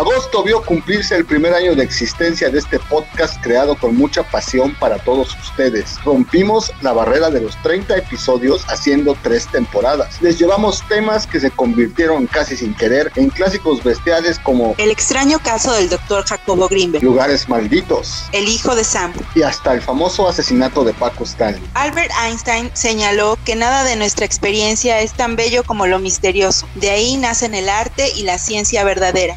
Agosto vio cumplirse el primer año de existencia de este podcast creado con mucha pasión para todos ustedes. Rompimos la barrera de los 30 episodios haciendo tres temporadas. Les llevamos temas que se convirtieron casi sin querer en clásicos bestiales como El extraño caso del doctor Jacobo Greenberg, Lugares Malditos El hijo de Sam. y hasta el famoso asesinato de Paco Stanley. Albert Einstein señaló que nada de nuestra experiencia es tan bello como lo misterioso. De ahí nacen el arte y la ciencia verdadera.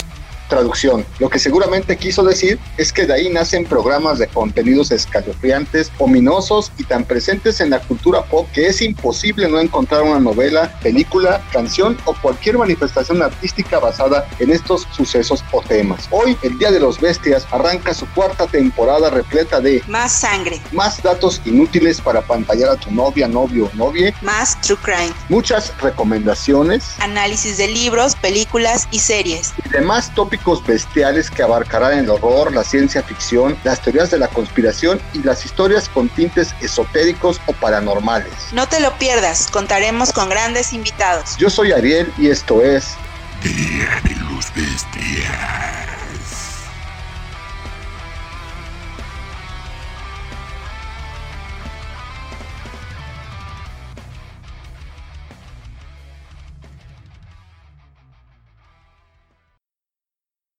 Traducción. Lo que seguramente quiso decir es que de ahí nacen programas de contenidos escalofriantes, ominosos y tan presentes en la cultura pop que es imposible no encontrar una novela, película, canción o cualquier manifestación artística basada en estos sucesos o temas. Hoy, el Día de los Bestias arranca su cuarta temporada repleta de Más sangre, más datos inútiles para pantallar a tu novia, novio o novie, más true crime, muchas recomendaciones análisis de libros, películas y series. y demás tópicos bestiales que abarcarán el horror, la ciencia ficción, las teorías de la conspiración y las historias con tintes esotéricos o paranormales. No te lo pierdas, contaremos con grandes invitados. Yo soy Ariel y esto es Día de.